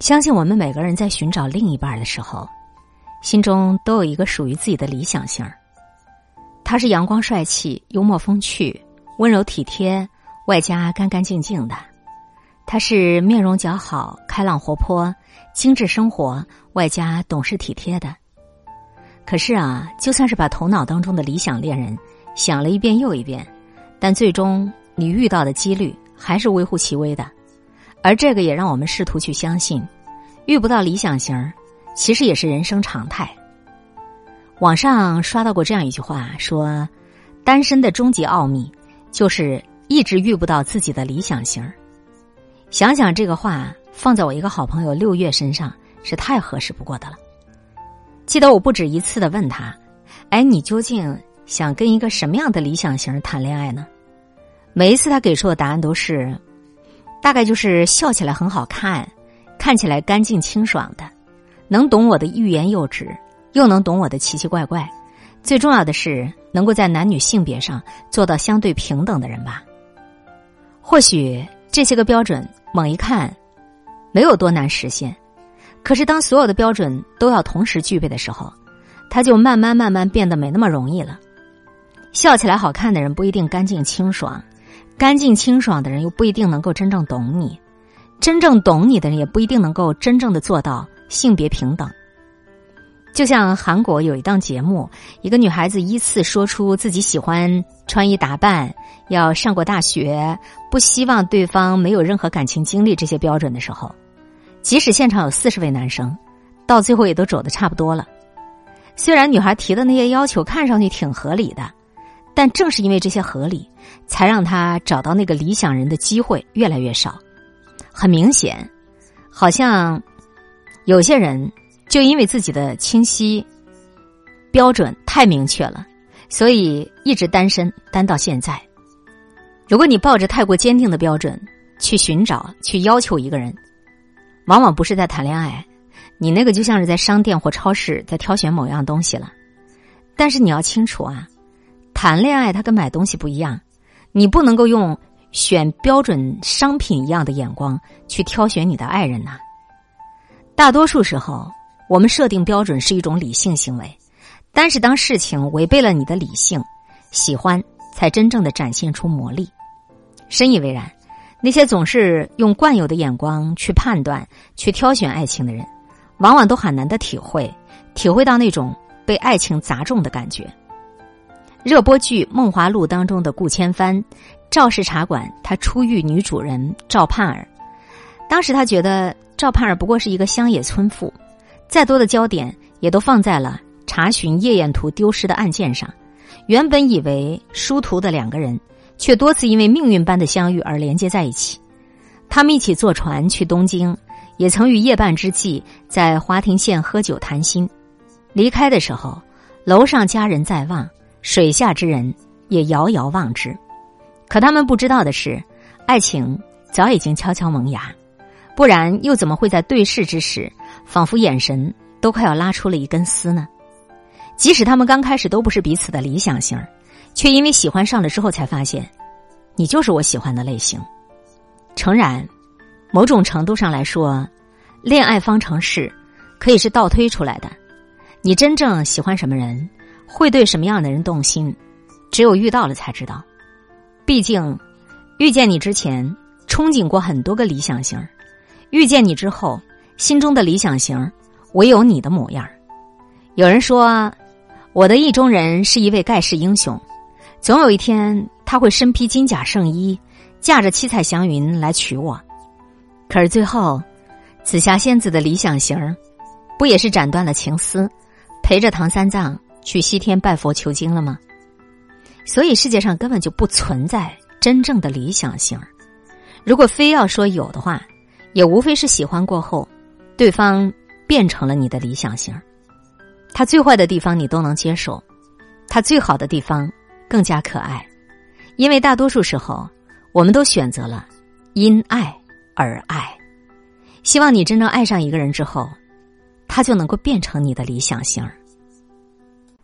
相信我们每个人在寻找另一半的时候，心中都有一个属于自己的理想型儿。他是阳光帅气、幽默风趣、温柔体贴，外加干干净净的；他是面容姣好、开朗活泼、精致生活，外加懂事体贴的。可是啊，就算是把头脑当中的理想恋人想了一遍又一遍，但最终你遇到的几率还是微乎其微的。而这个也让我们试图去相信，遇不到理想型儿，其实也是人生常态。网上刷到过这样一句话，说：“单身的终极奥秘，就是一直遇不到自己的理想型儿。”想想这个话，放在我一个好朋友六月身上，是太合适不过的了。记得我不止一次的问他：“哎，你究竟想跟一个什么样的理想型谈恋爱呢？”每一次他给出的答案都是。大概就是笑起来很好看，看起来干净清爽的，能懂我的欲言又止，又能懂我的奇奇怪怪。最重要的是，能够在男女性别上做到相对平等的人吧。或许这些个标准猛一看，没有多难实现。可是当所有的标准都要同时具备的时候，他就慢慢慢慢变得没那么容易了。笑起来好看的人不一定干净清爽。干净清爽的人又不一定能够真正懂你，真正懂你的人也不一定能够真正的做到性别平等。就像韩国有一档节目，一个女孩子依次说出自己喜欢穿衣打扮、要上过大学、不希望对方没有任何感情经历这些标准的时候，即使现场有四十位男生，到最后也都走的差不多了。虽然女孩提的那些要求看上去挺合理的。但正是因为这些合理，才让他找到那个理想人的机会越来越少。很明显，好像有些人就因为自己的清晰标准太明确了，所以一直单身单到现在。如果你抱着太过坚定的标准去寻找、去要求一个人，往往不是在谈恋爱，你那个就像是在商店或超市在挑选某样东西了。但是你要清楚啊。谈恋爱，它跟买东西不一样，你不能够用选标准商品一样的眼光去挑选你的爱人呐。大多数时候，我们设定标准是一种理性行为，但是当事情违背了你的理性，喜欢才真正的展现出魔力。深以为然，那些总是用惯有的眼光去判断、去挑选爱情的人，往往都很难的体会，体会到那种被爱情砸中的感觉。热播剧《梦华录》当中的顾千帆，赵氏茶馆，他初遇女主人赵盼儿。当时他觉得赵盼儿不过是一个乡野村妇，再多的焦点也都放在了查询夜宴图丢失的案件上。原本以为殊途的两个人，却多次因为命运般的相遇而连接在一起。他们一起坐船去东京，也曾于夜半之际在华亭县喝酒谈心。离开的时候，楼上家人在望。水下之人也遥遥望之，可他们不知道的是，爱情早已经悄悄萌芽，不然又怎么会在对视之时，仿佛眼神都快要拉出了一根丝呢？即使他们刚开始都不是彼此的理想型，却因为喜欢上了之后，才发现，你就是我喜欢的类型。诚然，某种程度上来说，恋爱方程式可以是倒推出来的，你真正喜欢什么人？会对什么样的人动心，只有遇到了才知道。毕竟，遇见你之前憧憬过很多个理想型，遇见你之后，心中的理想型唯有你的模样。有人说，我的意中人是一位盖世英雄，总有一天他会身披金甲圣衣，驾着七彩祥云来娶我。可是最后，紫霞仙子的理想型，不也是斩断了情丝，陪着唐三藏？去西天拜佛求经了吗？所以世界上根本就不存在真正的理想型。如果非要说有的话，也无非是喜欢过后，对方变成了你的理想型。他最坏的地方你都能接受，他最好的地方更加可爱。因为大多数时候，我们都选择了因爱而爱。希望你真正爱上一个人之后，他就能够变成你的理想型。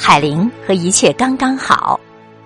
海玲”和“一切刚刚好”。